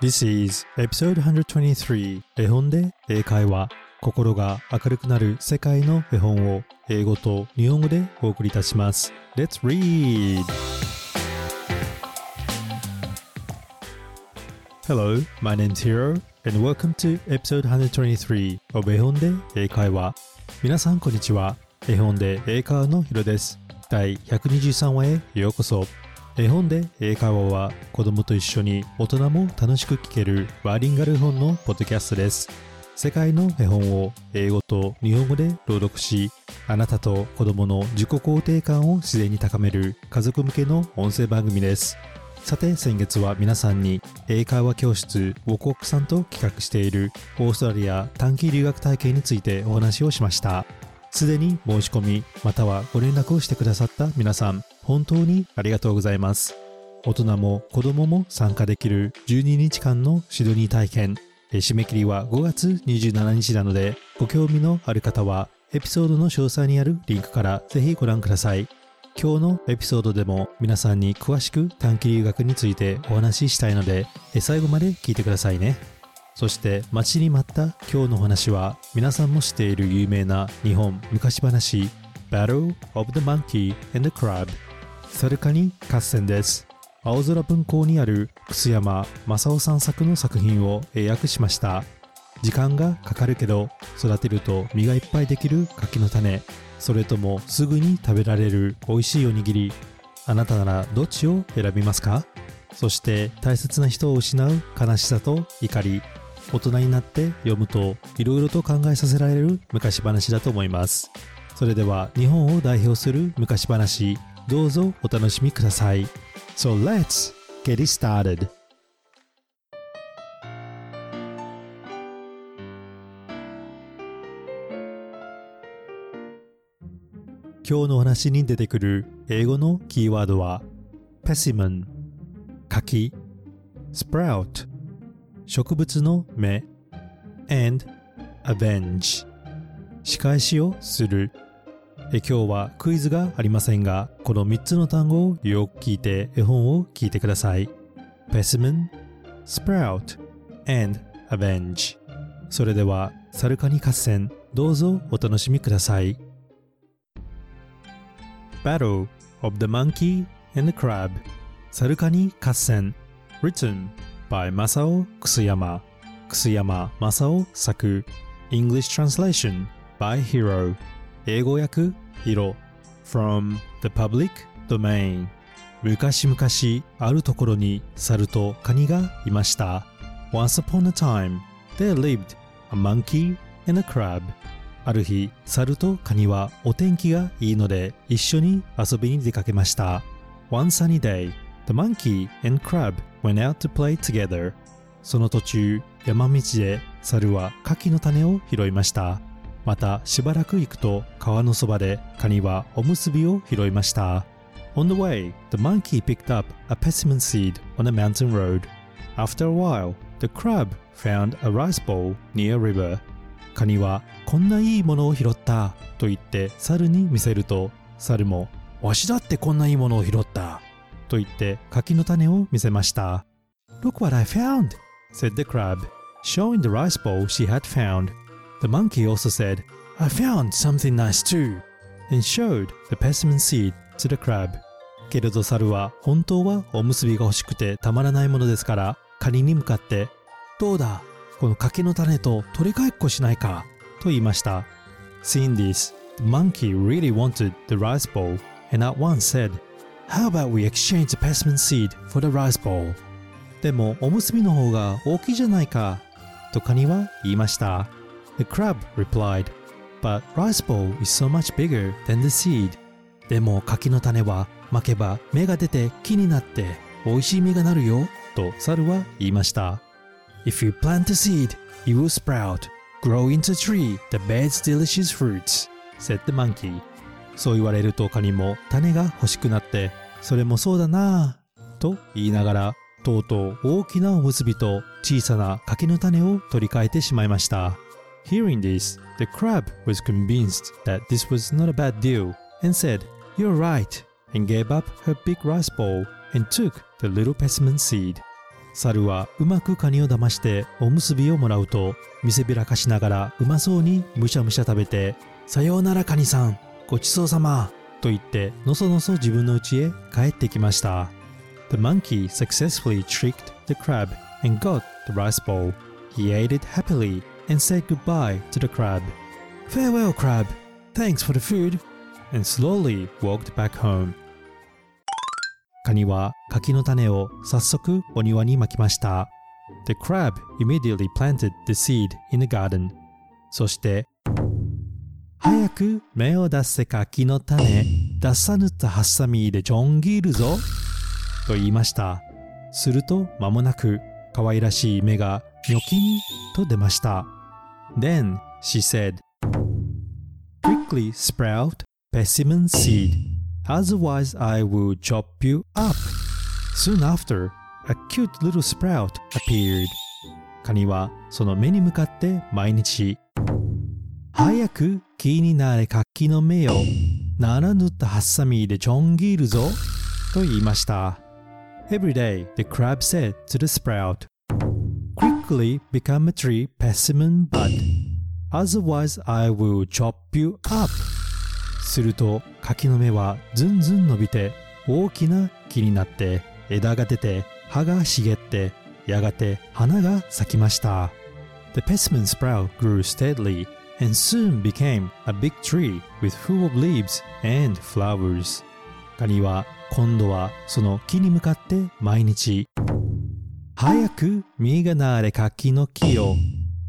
This is episode 123絵本で英会話。心が明るくなる世界の絵本を英語と日本語でお送りいたします。Let's read! Hello, my name is Hiro and welcome to episode 123 of 絵本で英会話。皆さんこんにちは。絵本で英会話のヒロです。第123話へようこそ。絵本で英会話は子供と一緒に大人も楽しく聞けるバーリンガル本のポッドキャストです。世界の絵本を英語と日本語で朗読しあなたと子供の自己肯定感を自然に高める家族向けの音声番組です。さて先月は皆さんに英会話教室ウォコックさんと企画しているオーストラリア短期留学体験についてお話をしました。すでに申し込みまたはご連絡をしてくださった皆さん。本当にありがとうございます。大人も子供も参加できる12日間のシドニー体験。締め切りは5月27日なのでご興味のある方はエピソードの詳細にあるリンクからぜひご覧ください。今日のエピソードでも皆さんに詳しく短期留学についてお話ししたいので最後まで聞いてくださいね。そして待ちに待った今日のお話は皆さんも知っている有名な日本昔話 Battle of the Monkey and the Crab サルカニ合戦です。青空文庫にある楠山正夫さん作の作品を英訳しました。時間がかかるけど育てると実がいっぱいできる柿の種。それともすぐに食べられる美味しいおにぎり。あなたならどっちを選びますか？そして大切な人を失う悲しさと怒り。大人になって読むといろいろと考えさせられる昔話だと思います。それでは日本を代表する昔話。どうぞお楽しみください。So let's get it started. 今日のお話に出てくる英語のキーワードは Pessimon 柿 Sprout 植物の芽 and avenge 仕返しをする。え今日はクイズがありませんがこの3つの単語をよく聞いて絵本を聞いてください Specimen, Sprout and Avenge それではサルカニ合戦どうぞお楽しみください Battle of the Monkey and the Crab サルカニ合戦 Written by Masao Kusuyama 楠山正夫作 English Translation by Hero 英語訳ヒロ From the Public Domain 昔々あるところに猿とカニがいました Once upon a time there lived a monkey and a crab ある日猿とカニはお天気がいいので一緒に遊びに出かけました One sunny day the monkey and crab went out to play together その途中山道で猿は柿の種を拾いましたまたしばらく行くと川のそばでカニはおむすびを拾いました On the way, the monkey picked up a persimmon seed on a mountain road. After a while, the crab found a rice bowl near a river. カニはこんないいものを拾ったと言って猿に見せると猿もわしだってこんないいものを拾ったと言って柿の種を見せました Look what I found, said the crab, showing the rice bowl she had found. The monkey also said, I found something nice too, and showed the persimmon seed to the crab. けれど猿は本当はおむすびが欲しくてたまらないものですからカニに向かってどうだこの柿の種と取り替えっこしないかと言いました Seeing this, the monkey really wanted the rice bowl and at once said How about we exchange the persimmon seed for the rice bowl? でもおむすびの方が大きいじゃないかとカニは言いました The crab replied But rice bowl is so much bigger than the seed でも柿の種は巻けば芽が出て木になって美味しい実がなるよと猿は言いました If you plant a seed, it will sprout, grow into a tree that bears delicious fruits, said the monkey. そう言われるとカニも種が欲しくなって、それもそうだなぁ、と言いながら、とうとう大きなおむすびと小さな柿の種を取り替えてしまいました。Hearing this, the crab was convinced that this was not a bad deal and said, You're right, and gave up her big rice bowl and took the little persimmon seed. 猿はうまくカニを騙しておむすびをもらうと見せびらかしながらうまそうにむしゃむしゃ食べて「さようならカニさんごちそうさま」と言ってのそのそ自分の家へ帰ってきました The monkey successfully tricked the crab and got the rice bowl. He ate it happily and said goodbye to the crab. Farewell, crab. Thanks for the food. And slowly walked back home. カニは柿の種を早速お庭にまきました。The crab immediately planted the seed in the garden. そして、早く芽を出せ柿の種、出さぬとハサミでちょん切るぞ。と言いました。すると間もなく可愛らしい芽がニョキンと出ました。Then she said, Quickly sprout persimmon seed, otherwise I will chop you up. Soon after, a cute little sprout appeared. カニはその目に向かって毎日、早く木になれ柿の芽よ、ならぬとハサミでちょん切るぞ、と言いました。Every day, the crab said to the sprout, Quickly become a tree persimmon bud, otherwise I will chop you up. すると柿の芽はずんずん伸びて大きな木になって枝が出て葉が茂ってやがて花が咲きました。The persimmon sprout grew steadily and soon became a big tree with full of leaves and flowers. カニは今度はその木に向かって毎日早く実がなれ柿の木を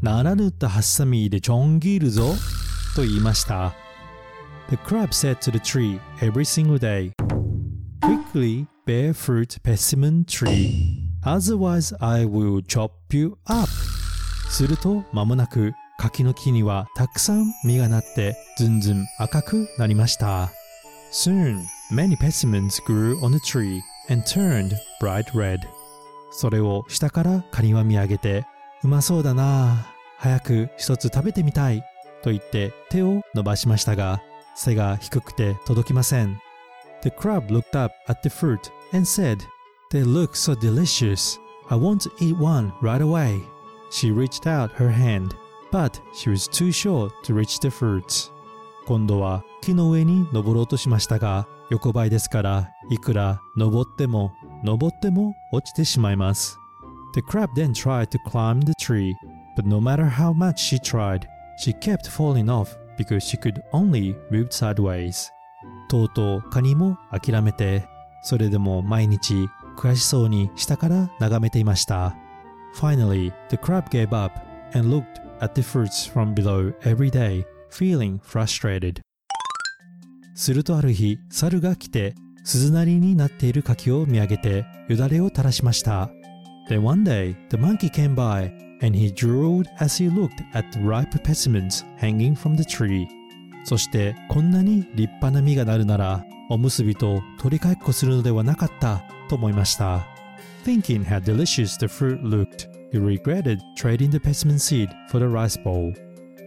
ならぬとハサミでちょん切るぞと言いました。The crab said to the tree every single day, Quickly bear fruit persimmon tree, otherwise I will chop you up. すると間もなく柿の木にはたくさん実がなってずんずん赤くなりました。Soon, many persimmons grew on the tree and turned bright red. それを下からカニは見上げて、うまそうだなあ早く一つ食べてみたいと言って手を伸ばしましたが、背が低くて届きません。The crab looked up at the fruit and said, They look so delicious. I want to eat one right away. She reached out her hand, but she was too short to reach the fruits. 今度は木の上に登ろうとしましたが、横ばいですから、いくら登っても登っても落ちてしまいます。The crab then tried to climb the tree, but no matter how much she tried, she kept falling off because she could only move sideways. とうとうカニも諦めて、それでも毎日悔しそうに下から眺めていました。Finally, the crab gave up and looked at the fruits from below every day, feeling frustrated. するとある日、猿が来て、鈴なりになっている柿を見上げて、よだれを垂らしました。Then one day, the monkey came by, and he drooled as he looked at the ripe persimmons hanging from the tree. そして、こんなに立派な実がなるなら、おむすびと取り替えっこするのではなかった、と思いました。Thinking how delicious the fruit looked, he regretted trading the persimmon seed for the rice bowl.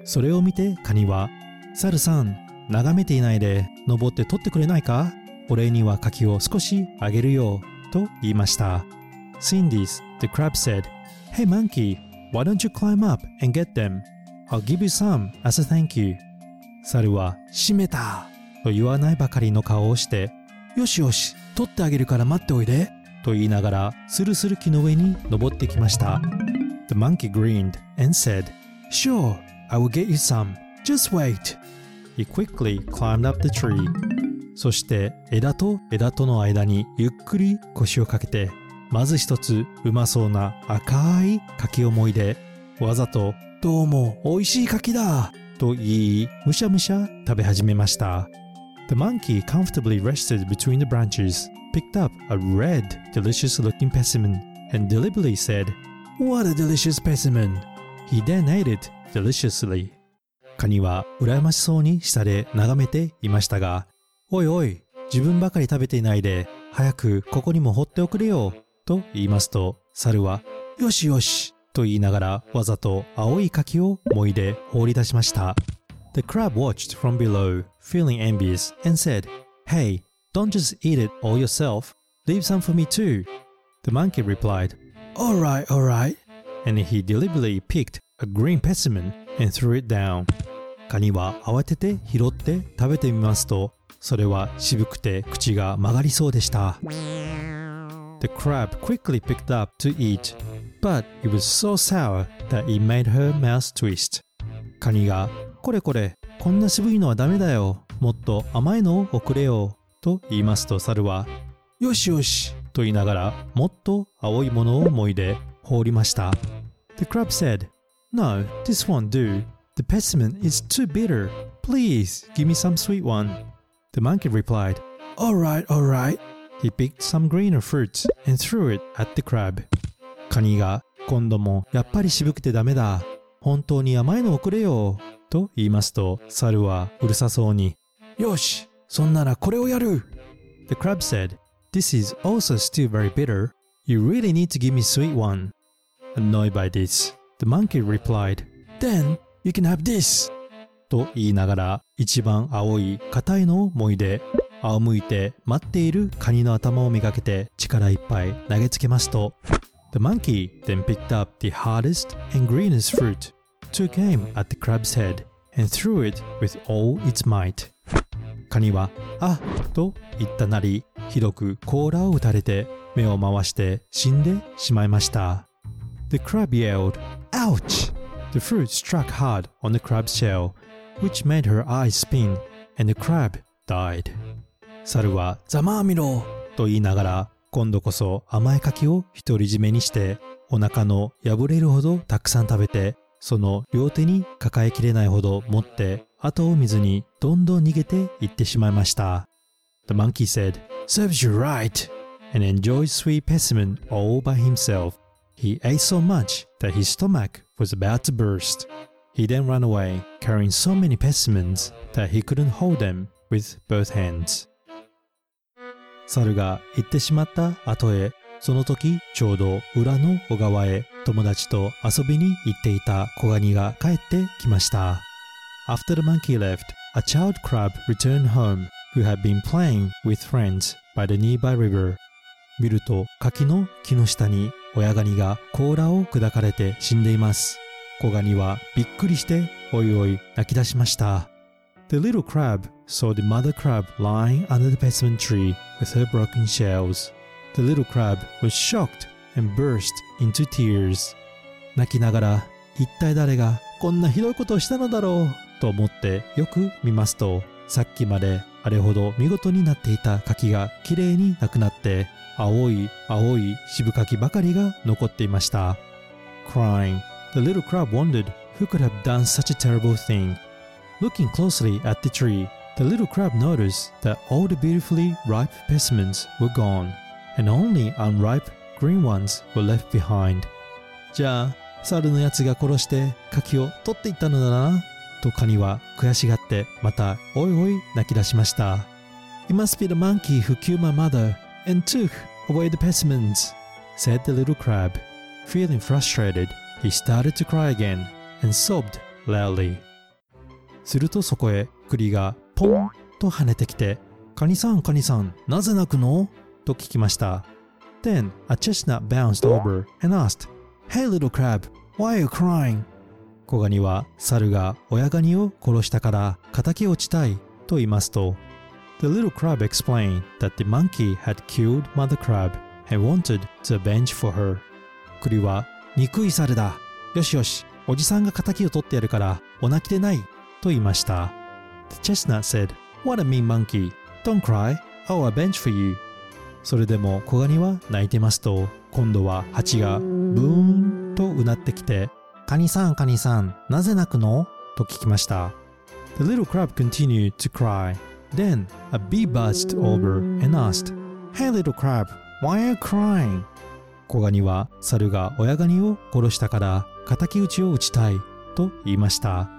それを見てカニは、猿さん、眺めていないで登って取ってくれないかお礼には柿を少しあげるよ、と言いました。Seeing this, the crab said, Hey monkey, why don't you climb up and get them? I'll give you some as a thank you. 猿は、閉めたと言わないばかりの顔をして、よしよし、取ってあげるから待っておいでと言いながら、スルスル木の上に登ってきました。The monkey grinned and said, Sure, I will get you some. Just wait. He quickly climbed up the tree. そして枝と枝との間にゆっくり腰をかけて、まず一つうまそうな赤い柿をもいで、わざとどうも美味しい柿だと言い、むしゃむしゃ食べ始めました。The monkey comfortably rested between the branches, picked up a red, delicious looking persimmon, and deliberately said, What a delicious persimmon! He then ate it deliciously. カニは羨ましそうに下で眺めていましたが、おいおい、自分ばかり食べていないで、早くここにも放っておくれよ、と言いますと、猿は、よしよし、と言いながらわざと青い柿をもいで放り出しました。The crab watched from below, feeling envious, and said, Hey, don't just eat it all yourself. Leave some for me too. The monkey replied, Alright, alright. And he deliberately picked a green persimmon and threw it down. カニは慌てて拾って食べてみますと、それは渋くて口が曲がりそうでした。The crab quickly picked up to eat, but it was so sour that it made her mouth twist. カニが、これこれ、こんな渋いのはダメだよ。もっと甘いのをくれよ。と言いますと猿は、よしよしと言いながらもっと青いものをもいで放りました。The crab said, No, this won't do. The persimmon is too bitter. Please give me some sweet one. The monkey replied, Alright, alright. He picked some greener fruits and threw it at the crab. カニが今度もやっぱり渋くてダメだ。本当に甘いのをくれよ。と言いますと猿はうるさそうに、よし、そんならこれをやる。The crab said, This is also still very bitter. You really need to give me sweet one. Annoyed by this, the monkey replied, Then you can have this. と言いながら一番青い硬いのをもいで仰向いて待っているカニの頭をめがけて力いっぱい投げつけますと The monkey then picked up the hardest and greenest fruit, took aim at the crab's head, and threw it with all its might. カニは「あと言ったなりひどく甲羅を打たれて目を回して死んでしまいました The crab yelled Ouch! The fruit struck hard on the crab's shell which made her eyes spin and the crab died 猿はざまあみろと言いながら今度こそ甘い柿を独り占めにしてお腹の破れるほどたくさん食べてその両手に抱えきれないほど持って後を見ずにどんどん逃げていってしまいました The monkey said, Serves you right, and enjoyed sweet persimmon all by himself. He ate so much that his stomach was about to burst. He then ran away, carrying so many persimmons that he couldn't hold them with both hands. 猿が行ってしまった後へ、その時ちょうど裏の小川へ友達と遊びに行っていた小ガニが帰ってきました。After the monkey left, a child crab returned home who had been playing with friends by the nearby river. 見ると柿の木の下に親ガニが甲羅を砕かれて死んでいます。小ガニはびっくりしておいおい泣き出しました。The little crab saw the mother crab lying under the persimmon tree with her broken shells. The little crab was shocked and burst into tears. 泣きながら一体誰がこんなひどいことをしたのだろうと思ってよく見ますとさっきまであれほど見事になっていた柿がきれいになくなって青い青い渋柿ばかりが残っていました Crying, the little crab wondered who could have done such a terrible thing. Looking closely at the tree, the little crab noticed that all the beautifully ripe persimmons were gone, and only unripe green ones were left behind. じゃあ、猿のやつが殺して柿を取っていったのだな。とカニは悔しがってまたおいおい泣き出しました。It must be the monkey who killed my mother and took away the persimmons, said the little crab. Feeling frustrated, he started to cry again and sobbed loudly. するとそこへ栗がポンと跳ねてきて、カニさんカニさん、なぜ泣くのと聞きました。Then a chestnut bounced over and asked, Hey little crab, why are you crying? 小ガニは猿が親ガニを殺したから仇をちたいと言いますと The little crab explained that the monkey had killed mother crab and wanted to avenge for her 栗は憎い猿だよしよしおじさんが仇を取ってやるからお泣きでないと言いました The chestnut said What a mean monkey Don't cry I'll avenge for you それでも小ガニは泣いてますと今度は蜂がブーンとうなってきてカニさんカニさんなぜ泣くのと聞きました The little crab continued to cry Then a bee buzzed over and asked Hey little crab why are you crying? 小ガニは猿が親ガニを殺したから敵討ちを討ちたいと言いました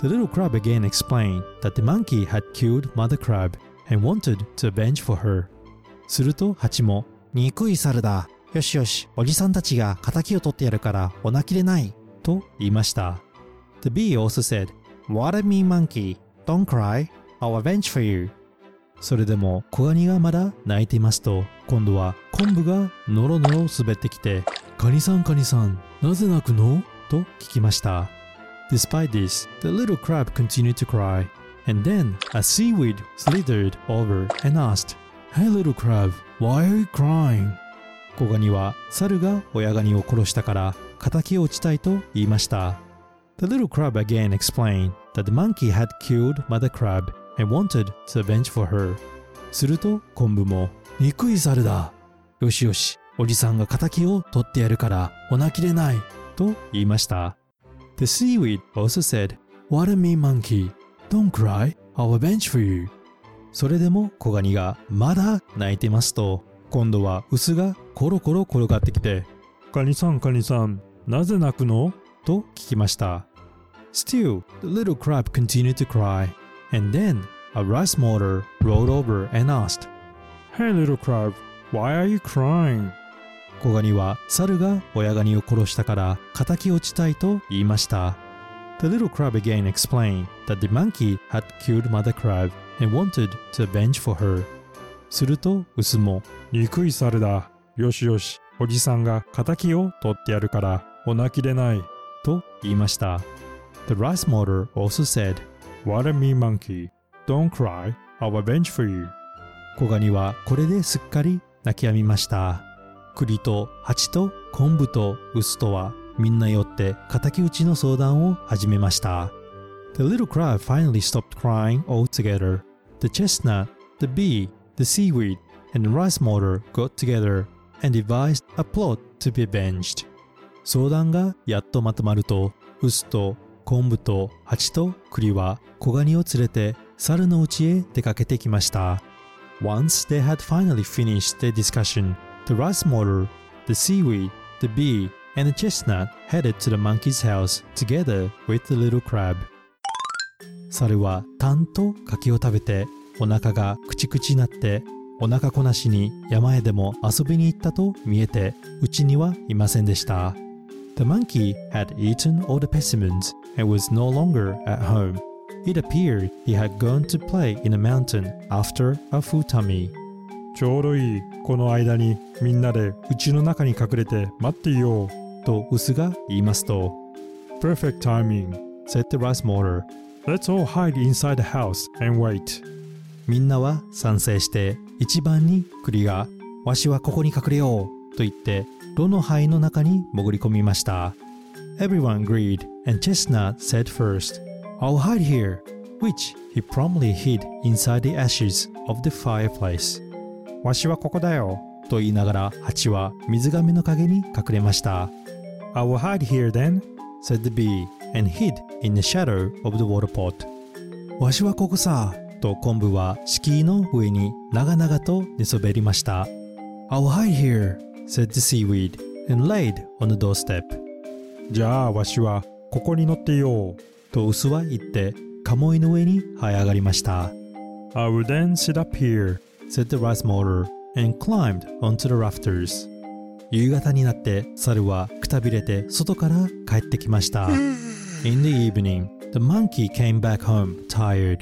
The little crab again explained that the monkey had killed mother crab and wanted to avenge for her すると蜂も憎い猿だよしよしおじさんたちが仇を取ってやるからお泣きでないと言いました The bee also said What a mean monkey Don't cry I'll avenge for you それでも小ガニがまだ泣いていますと今度は昆布がノロノロ滑ってきてカニさんカニさん、なぜ泣くのと聞きました。Despite this, the little crab continued to cry. And then a seaweed slithered over and asked, Hey little crab, why are you crying? 小ガニは猿が親ガニを殺したから仇を討ちたいと言いました。The little crab again explained that the monkey had killed mother crab and wanted to avenge for her. すると昆布も憎い猿だ。よしよし、おじさんが仇を取ってやるからお泣きれないと言いました。The seaweed also said, What a mean monkey. Don't cry, I'll avenge for you. それでも小ガニがまだ泣いてますと、今度は臼がコロコロ転がってきて、カニさんカニさん、なぜ泣くのと聞きました。Still, the little crab continued to cry, and then a rice mortar rolled over and asked, Hey little crab, why are you crying? 小ガニは猿が親ガニを殺したから仇を討ちたいと言いました。The little crab again explained that the monkey had killed mother crab and wanted to avenge for her. すると臼も憎い猿だ。よしよし、おじさんが仇を取ってやるからお泣きれない。と言いました。The rice mortar also said, What a mean monkey. Don't cry, I'll avenge for you. 小ガニはこれですっかり泣き止みました。栗と蜂と昆布と臼とはみんなよって敵討ちの相談を始めました。The little crab finally stopped crying altogether. The chestnut, the bee, the seaweed, and the rice mortar got together and devised a plot to be avenged. 相談がやっとまとまると、臼と昆布と蜂と栗は小ガニを連れて猿の家へ出かけてきました。Once they had finally finished their discussion, the rice mortar, the seaweed, the bee, and the chestnut headed to the monkey's house together with the little crab. 猿はタンと柿を食べてお腹がくちくちになってお腹こなしに山へでも遊びに行ったと見えてうちにはいませんでした。The monkey had eaten all the persimmons and was no longer at home. It appeared he had gone to play in a mountain after a tummy. ちょうどいい。この間にみんなで家の中に隠れて待っていよう。と臼が言いますと Perfect timing. said the rice mortar. Let's all hide inside the house and wait. みんなは賛成して一番に栗が「わしはここに隠れよう」と言って炉の灰の中に潜り込みました。Everyone agreed and Chestnut said first, I'll hide here, which he promptly hid inside the ashes of the fireplace. わしはここだよ。と言いながら蜂は水亀の陰に隠れました。I will hide here then. said the bee and hid in the shadow of the water pot. わしはここさと昆布は敷居の上に長々と寝そべりました。I'll hide here, said the seaweed and laid on the doorstep. じゃあわしはここに乗っていよう。と臼は言って鴨居の上に這い上がりました。I will then sit up here. said the rice mortar and climbed onto the rafters. 夕方になって猿はくたびれて外から帰ってきました。In the evening, the monkey came back home tired.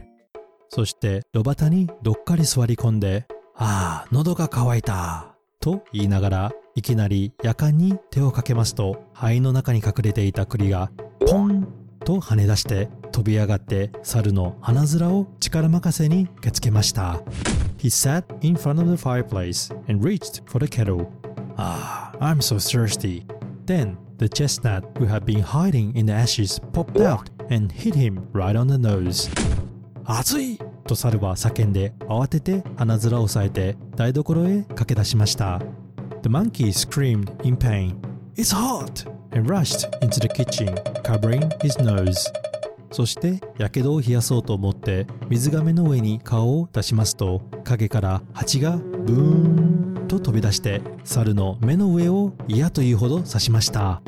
そして炉端にどっかり座り込んで、ああ、喉が渇いた。と言いながらいきなり夜間に手をかけますと灰の中に隠れていた栗がと跳ね出して飛び上がって猿の鼻面を力任せに受けつけました。He sat in front of the fireplace and reached for the kettle. Ah, I'm so thirsty. Then the chestnut who had been hiding in the ashes popped out and hit him right on the nose. 熱いと猿は叫んで慌てて鼻面を押さえて台所へ駆け出しました。The monkey screamed in pain. It's hot! and rushed into the kitchen, covering his nose. そして火傷を冷やそうと思って水亀の上に顔を出しますと影から蜂がブーンと飛び出して猿の目の上を嫌というほど刺しました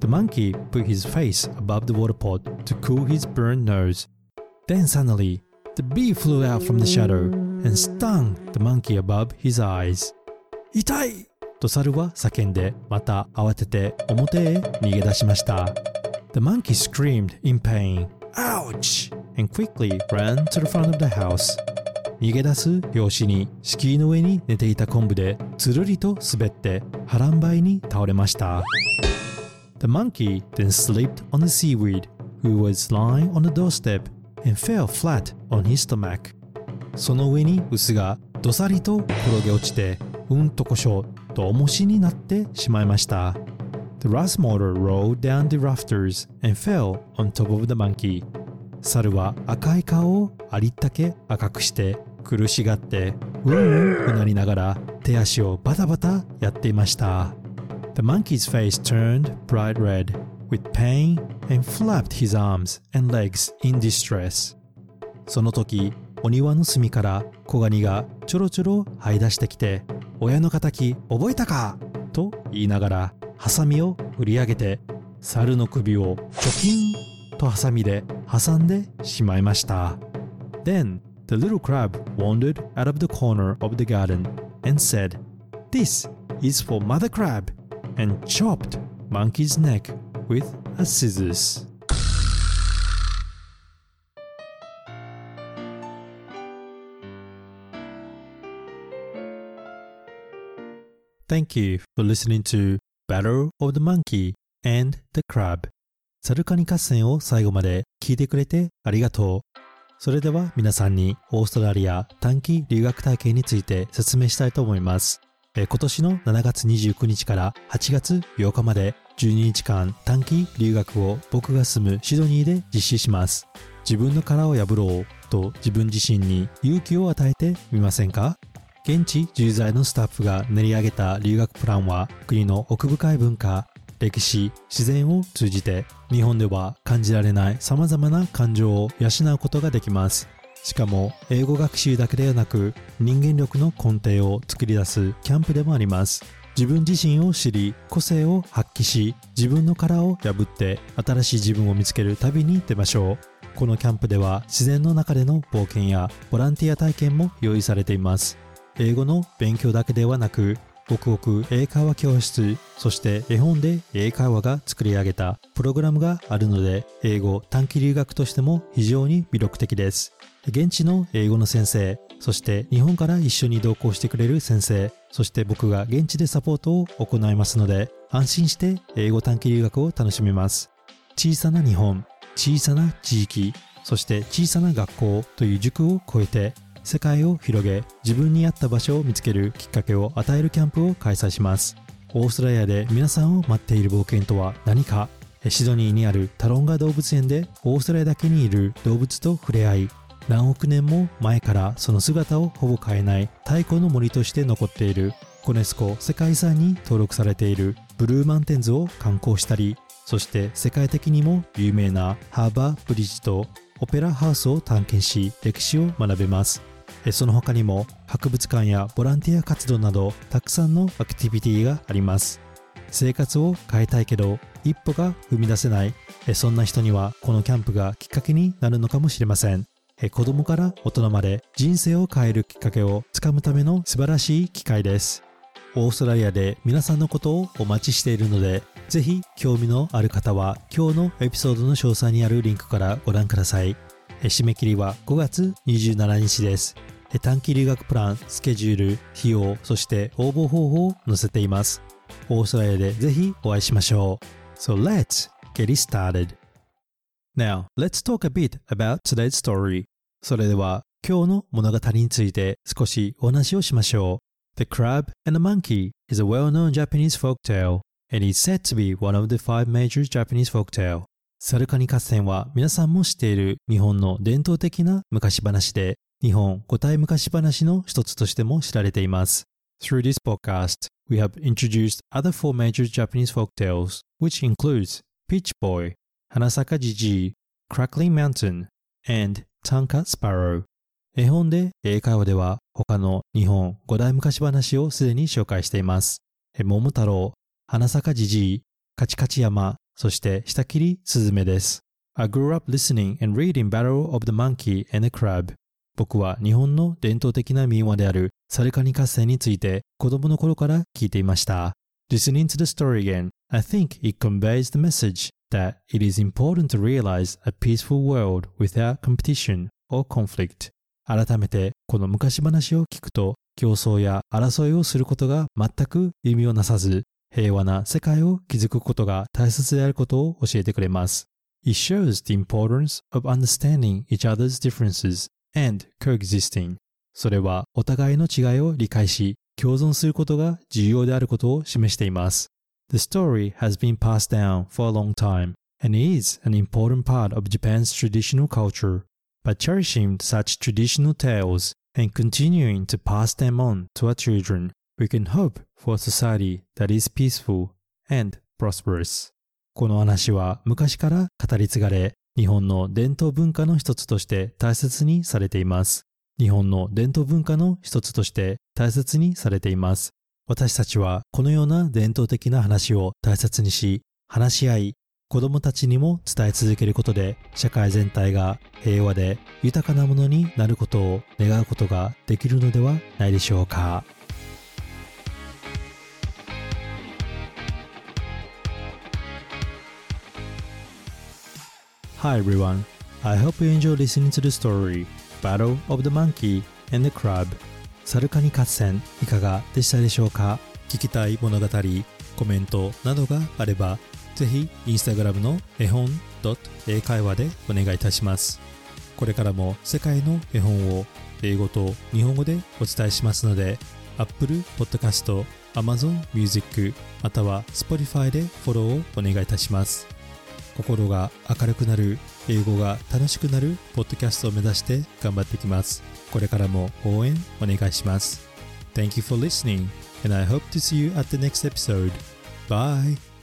The monkey put his face above the water pot to cool his burned nose Then suddenly the bee flew out from the shadow and stung the monkey above his eyes 痛いと猿は叫んでまた慌てて表へ逃げ出しました The monkey screamed in pain, Ouch! and quickly ran to the front of the house. 逃げ出す拍子に敷居の上に寝ていた昆布でつるりと滑って波乱ばいに倒れました The monkey then slipped on the seaweed who was lying on the doorstep and fell flat on his stomach その上に臼がどさりと転げ落ちてうんとこしょと重しになってしまいました The rust motor rolled down the rafters and fell on top of the monkey 猿は赤い顔をありったけ赤くして苦しがってうんうんうなりながら手足をバタバタやっていました The monkey's face turned bright red with pain and flapped his arms and legs in distress その時お庭の隅から小ガニがちょろちょろ這い出してきて親の敵覚えたかと言いながらハサミを振り上げて猿の首をチョキンとハサミで挟んでしまいました Then the little crab wandered out of the corner of the garden and said This is for mother crab and chopped monkey's neck with a scissors Thank you for listening to Battle of the Monkey and the Crab サルカニ合戦を最後まで聞いてくれてありがとう。それでは皆さんにオーストラリア短期留学体験について説明したいと思います。今年の7月29日から8月8日まで12日間短期留学を僕が住むシドニーで実施します。自分の殻を破ろうと自分自身に勇気を与えてみませんか？現地駐在のスタッフが練り上げた留学プランは国の奥深い文化歴史自然を通じて日本では感じられない様々な感情を養うことができます。しかも英語学習だけではなく人間力の根底を作り出すキャンプでもあります。自分自身を知り個性を発揮し自分の殻を破って新しい自分を見つける旅に出ましょう。このキャンプでは自然の中での冒険やボランティア体験も用意されています。英語の勉強だけではなく北国英会話教室そして絵本で英会話が作り上げたプログラムがあるので英語短期留学としても非常に魅力的です。現地の英語の先生そして日本から一緒に同行してくれる先生そして僕が現地でサポートを行いますので安心して英語短期留学を楽しめます。小さな日本小さな地域そして小さな学校という塾を超えて世界を広げ自分に合った場所を見つけるきっかけを与えるキャンプを開催します。オーストラリアで皆さんを待っている冒険とは何か。シドニーにあるタロンガ動物園でオーストラリアだけにいる動物と触れ合い何億年も前からその姿をほぼ変えない太古の森として残っているコネスコ世界遺産に登録されているブルーマンテンズを観光したりそして世界的にも有名なハーバーブリッジとオペラハウスを探検し歴史を学べます。その他にも博物館やボランティア活動などたくさんのアクティビティがあります。生活を変えたいけど一歩が踏み出せない。そんな人にはこのキャンプがきっかけになるのかもしれません。子供から大人まで人生を変えるきっかけをつかむための素晴らしい機会です。オーストラリアで皆さんのことをお待ちしているのでぜひ興味のある方は今日のエピソードの詳細にあるリンクからご覧ください。締め切りは5月27日です。短期留学プラン、スケジュール、費用、そして応募方法を載せています。オーストラリアでぜひお会いしましょう。So let's get it started. Now, let's talk a bit about today's story. それでは今日の物語について少しお話をしましょう。The Crab and the Monkey is a well-known Japanese folktale and is said to be one of the five major Japanese folktale. サルカニ合戦は皆さんも知っている日本の伝統的な昔話で日本古代昔話の一つとしても知られています。Through this podcast, we have introduced other four major Japanese folk tales, which includes Peach Boy, Hanasaka Jiji, Crackling Mountain, and Tanka Sparrow. 絵本で英会話では他の日本古代昔話をすでに紹介しています。桃太郎、花坂じじい、カチカチ山、そして下切りスズメです。I grew up listening and reading Battle of the Monkey and the Crab. 僕は日本の伝統的な民話であるサルカニ合戦について子供の頃から聞いていました。Listening to the story again, I think it conveys the message that it is important to realize a peaceful world without competition or conflict. 改めてこの昔話を聞くと競争や争いをすることが全く意味をなさず平和な世界を築くことが大切であることを教えてくれます。It shows the importance of understanding each other's differences and coexisting. それはお互いの違いを理解し共存することが重要であることを示しています。The story has been passed down for a long time and is an important part of Japan's traditional culture. By cherishing such traditional tales and continuing to pass them on to our children, we can hope for a society that is peaceful and prosperous. この話は昔から語り継がれ、日本の伝統文化の一つとして大切にされています。日本の伝統文化の一つとして大切にされています。私たちはこのような伝統的な話を大切にし、話し合い、子供たちにも伝え続けることで社会全体が平和で豊かなものになることを願うことができるのではないでしょうか。Hi everyone, I hope you enjoy listening to the story Battle of the Monkey and the Crab サルカニ合戦いかがでしたでしょうか？聞きたい物語、コメントなどがあればぜひインスタグラムの絵本英会話でお願いいたします。これからも世界の絵本を英語と日本語でお伝えしますので Apple Podcast、Amazon Music または Spotify でフォローをお願いいたします。心が明るくなる英語が楽しくなるポッドキャストを目指して頑張っていきます。これからも応援お願いします。Thank you for listening and I hope to see you at the next episode. Bye!